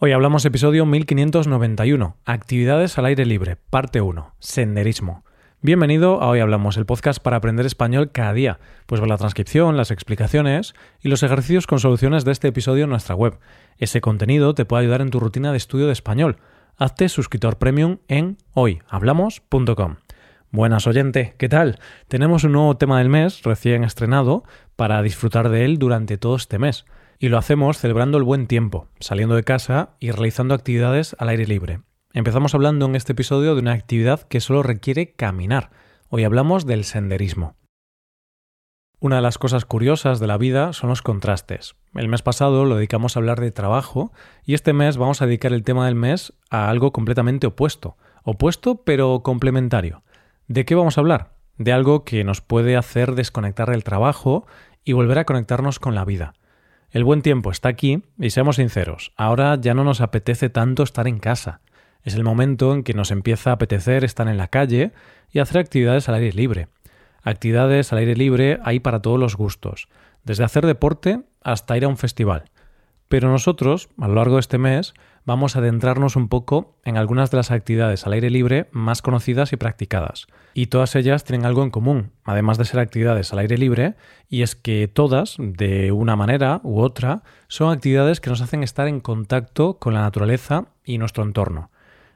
Hoy hablamos episodio 1591, Actividades al aire libre, parte 1, Senderismo. Bienvenido a Hoy Hablamos, el podcast para aprender español cada día. Pues ver la transcripción, las explicaciones y los ejercicios con soluciones de este episodio en nuestra web. Ese contenido te puede ayudar en tu rutina de estudio de español. Hazte suscriptor premium en hoyhablamos.com. Buenas oyente, ¿qué tal? Tenemos un nuevo tema del mes recién estrenado para disfrutar de él durante todo este mes. Y lo hacemos celebrando el buen tiempo, saliendo de casa y realizando actividades al aire libre. Empezamos hablando en este episodio de una actividad que solo requiere caminar. Hoy hablamos del senderismo. Una de las cosas curiosas de la vida son los contrastes. El mes pasado lo dedicamos a hablar de trabajo y este mes vamos a dedicar el tema del mes a algo completamente opuesto. Opuesto pero complementario. ¿De qué vamos a hablar? De algo que nos puede hacer desconectar del trabajo y volver a conectarnos con la vida. El buen tiempo está aquí y seamos sinceros, ahora ya no nos apetece tanto estar en casa. Es el momento en que nos empieza a apetecer estar en la calle y hacer actividades al aire libre. Actividades al aire libre hay para todos los gustos, desde hacer deporte hasta ir a un festival. Pero nosotros, a lo largo de este mes, vamos a adentrarnos un poco en algunas de las actividades al aire libre más conocidas y practicadas. Y todas ellas tienen algo en común, además de ser actividades al aire libre, y es que todas, de una manera u otra, son actividades que nos hacen estar en contacto con la naturaleza y nuestro entorno.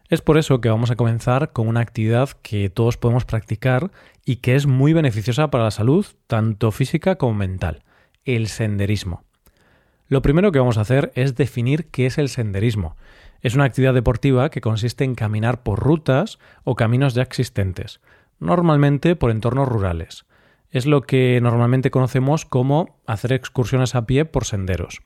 Es por eso que vamos a comenzar con una actividad que todos podemos practicar y que es muy beneficiosa para la salud, tanto física como mental, el senderismo. Lo primero que vamos a hacer es definir qué es el senderismo. Es una actividad deportiva que consiste en caminar por rutas o caminos ya existentes, normalmente por entornos rurales. Es lo que normalmente conocemos como hacer excursiones a pie por senderos.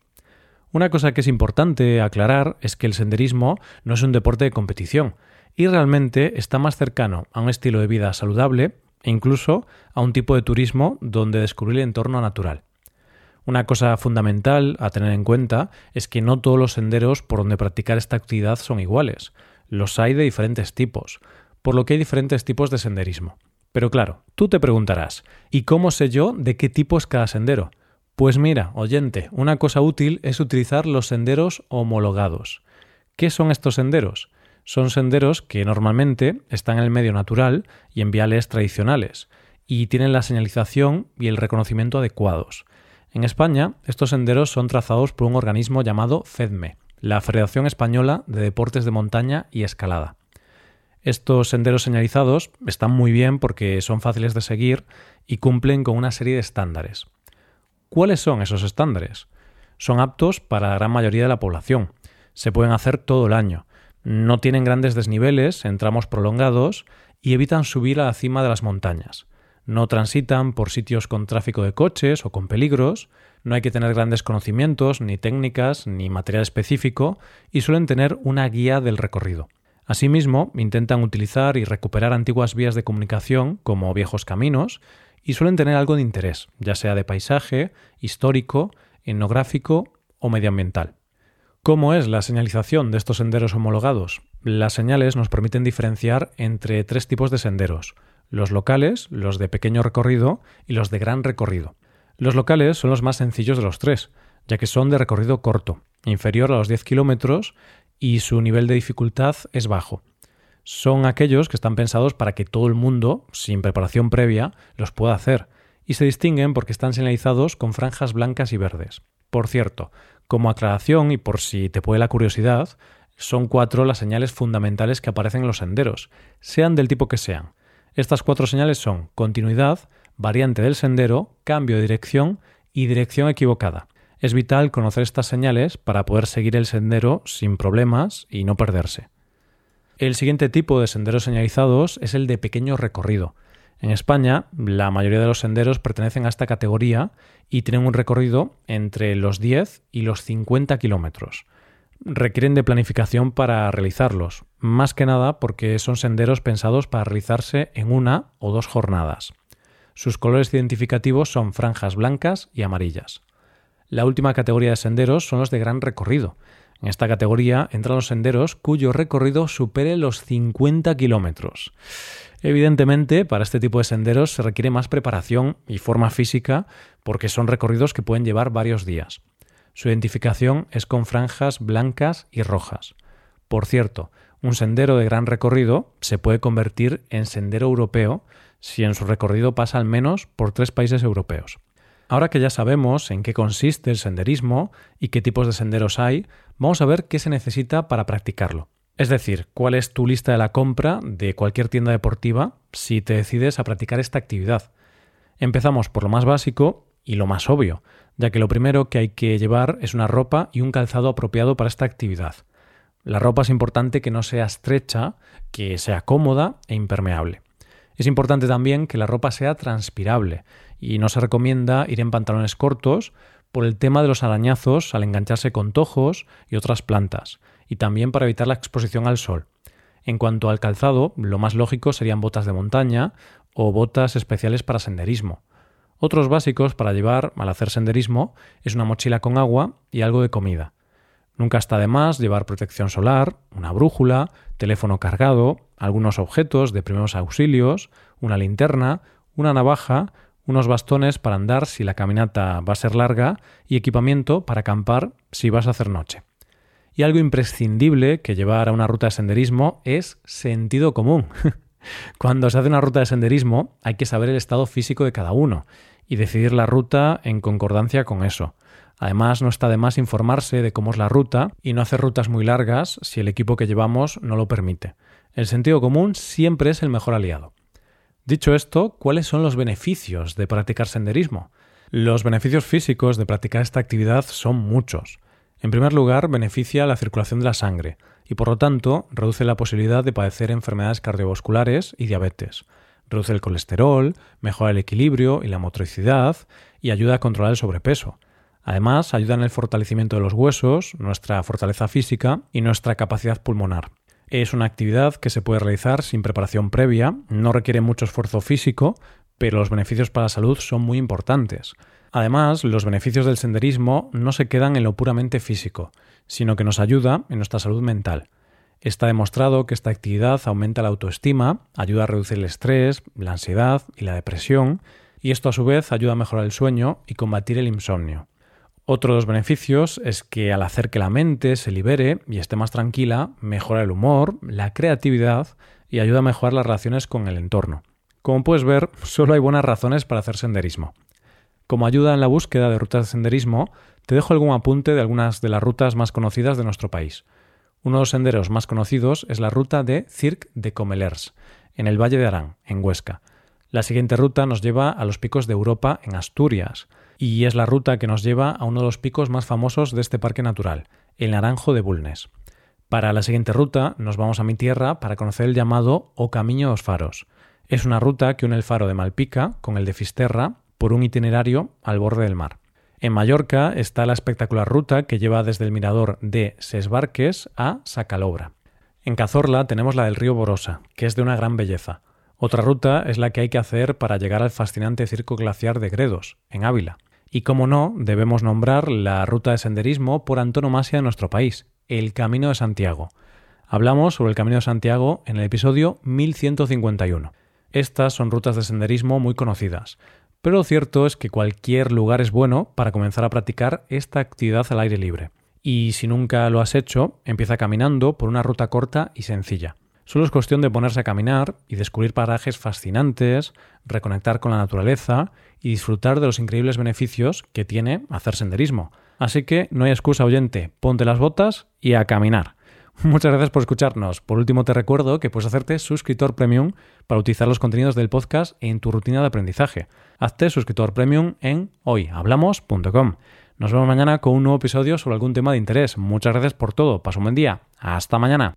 Una cosa que es importante aclarar es que el senderismo no es un deporte de competición y realmente está más cercano a un estilo de vida saludable e incluso a un tipo de turismo donde descubrir el entorno natural. Una cosa fundamental a tener en cuenta es que no todos los senderos por donde practicar esta actividad son iguales. Los hay de diferentes tipos, por lo que hay diferentes tipos de senderismo. Pero claro, tú te preguntarás, ¿y cómo sé yo de qué tipo es cada sendero? Pues mira, oyente, una cosa útil es utilizar los senderos homologados. ¿Qué son estos senderos? Son senderos que normalmente están en el medio natural y en viales tradicionales, y tienen la señalización y el reconocimiento adecuados. En España, estos senderos son trazados por un organismo llamado FEDME, la Federación Española de Deportes de Montaña y Escalada. Estos senderos señalizados están muy bien porque son fáciles de seguir y cumplen con una serie de estándares. ¿Cuáles son esos estándares? Son aptos para la gran mayoría de la población. Se pueden hacer todo el año. No tienen grandes desniveles en tramos prolongados y evitan subir a la cima de las montañas. No transitan por sitios con tráfico de coches o con peligros, no hay que tener grandes conocimientos, ni técnicas, ni material específico, y suelen tener una guía del recorrido. Asimismo, intentan utilizar y recuperar antiguas vías de comunicación como viejos caminos, y suelen tener algo de interés, ya sea de paisaje, histórico, etnográfico o medioambiental. ¿Cómo es la señalización de estos senderos homologados? Las señales nos permiten diferenciar entre tres tipos de senderos, los locales, los de pequeño recorrido y los de gran recorrido. Los locales son los más sencillos de los tres, ya que son de recorrido corto, inferior a los 10 kilómetros y su nivel de dificultad es bajo. Son aquellos que están pensados para que todo el mundo, sin preparación previa, los pueda hacer, y se distinguen porque están señalizados con franjas blancas y verdes. Por cierto, como aclaración y por si te puede la curiosidad, son cuatro las señales fundamentales que aparecen en los senderos, sean del tipo que sean. Estas cuatro señales son continuidad, variante del sendero, cambio de dirección y dirección equivocada. Es vital conocer estas señales para poder seguir el sendero sin problemas y no perderse. El siguiente tipo de senderos señalizados es el de pequeño recorrido. En España, la mayoría de los senderos pertenecen a esta categoría y tienen un recorrido entre los 10 y los 50 kilómetros requieren de planificación para realizarlos, más que nada porque son senderos pensados para realizarse en una o dos jornadas. Sus colores identificativos son franjas blancas y amarillas. La última categoría de senderos son los de gran recorrido. En esta categoría entran los senderos cuyo recorrido supere los 50 kilómetros. Evidentemente, para este tipo de senderos se requiere más preparación y forma física porque son recorridos que pueden llevar varios días. Su identificación es con franjas blancas y rojas. Por cierto, un sendero de gran recorrido se puede convertir en sendero europeo si en su recorrido pasa al menos por tres países europeos. Ahora que ya sabemos en qué consiste el senderismo y qué tipos de senderos hay, vamos a ver qué se necesita para practicarlo. Es decir, cuál es tu lista de la compra de cualquier tienda deportiva si te decides a practicar esta actividad. Empezamos por lo más básico y lo más obvio, ya que lo primero que hay que llevar es una ropa y un calzado apropiado para esta actividad. La ropa es importante que no sea estrecha, que sea cómoda e impermeable. Es importante también que la ropa sea transpirable y no se recomienda ir en pantalones cortos por el tema de los arañazos al engancharse con tojos y otras plantas, y también para evitar la exposición al sol. En cuanto al calzado, lo más lógico serían botas de montaña o botas especiales para senderismo. Otros básicos para llevar al hacer senderismo es una mochila con agua y algo de comida. Nunca está de más llevar protección solar, una brújula, teléfono cargado, algunos objetos de primeros auxilios, una linterna, una navaja, unos bastones para andar si la caminata va a ser larga y equipamiento para acampar si vas a hacer noche. Y algo imprescindible que llevar a una ruta de senderismo es sentido común. Cuando se hace una ruta de senderismo hay que saber el estado físico de cada uno y decidir la ruta en concordancia con eso. Además, no está de más informarse de cómo es la ruta y no hacer rutas muy largas si el equipo que llevamos no lo permite. El sentido común siempre es el mejor aliado. Dicho esto, ¿cuáles son los beneficios de practicar senderismo? Los beneficios físicos de practicar esta actividad son muchos. En primer lugar, beneficia la circulación de la sangre, y por lo tanto reduce la posibilidad de padecer enfermedades cardiovasculares y diabetes. Reduce el colesterol, mejora el equilibrio y la motricidad y ayuda a controlar el sobrepeso. Además, ayuda en el fortalecimiento de los huesos, nuestra fortaleza física y nuestra capacidad pulmonar. Es una actividad que se puede realizar sin preparación previa, no requiere mucho esfuerzo físico, pero los beneficios para la salud son muy importantes. Además, los beneficios del senderismo no se quedan en lo puramente físico, sino que nos ayuda en nuestra salud mental. Está demostrado que esta actividad aumenta la autoestima, ayuda a reducir el estrés, la ansiedad y la depresión, y esto a su vez ayuda a mejorar el sueño y combatir el insomnio. Otro de los beneficios es que al hacer que la mente se libere y esté más tranquila, mejora el humor, la creatividad y ayuda a mejorar las relaciones con el entorno. Como puedes ver, solo hay buenas razones para hacer senderismo. Como ayuda en la búsqueda de rutas de senderismo, te dejo algún apunte de algunas de las rutas más conocidas de nuestro país. Uno de los senderos más conocidos es la ruta de Cirque de Comelers, en el Valle de Arán, en Huesca. La siguiente ruta nos lleva a los picos de Europa, en Asturias, y es la ruta que nos lleva a uno de los picos más famosos de este parque natural, el Naranjo de Bulnes. Para la siguiente ruta nos vamos a mi tierra para conocer el llamado O Camino dos Faros. Es una ruta que une el faro de Malpica con el de Fisterra por un itinerario al borde del mar. En Mallorca está la espectacular ruta que lleva desde el mirador de Sesbarques a Sacalobra. En Cazorla tenemos la del río Borosa, que es de una gran belleza. Otra ruta es la que hay que hacer para llegar al fascinante circo glaciar de Gredos, en Ávila. Y como no, debemos nombrar la ruta de senderismo por antonomasia de nuestro país, el Camino de Santiago. Hablamos sobre el Camino de Santiago en el episodio 1151. Estas son rutas de senderismo muy conocidas, pero lo cierto es que cualquier lugar es bueno para comenzar a practicar esta actividad al aire libre. Y si nunca lo has hecho, empieza caminando por una ruta corta y sencilla. Solo es cuestión de ponerse a caminar y descubrir parajes fascinantes, reconectar con la naturaleza y disfrutar de los increíbles beneficios que tiene hacer senderismo. Así que no hay excusa oyente, ponte las botas y a caminar. Muchas gracias por escucharnos. Por último, te recuerdo que puedes hacerte suscriptor premium para utilizar los contenidos del podcast en tu rutina de aprendizaje. Hazte suscriptor premium en hoyhablamos.com. Nos vemos mañana con un nuevo episodio sobre algún tema de interés. Muchas gracias por todo. Paso un buen día. Hasta mañana.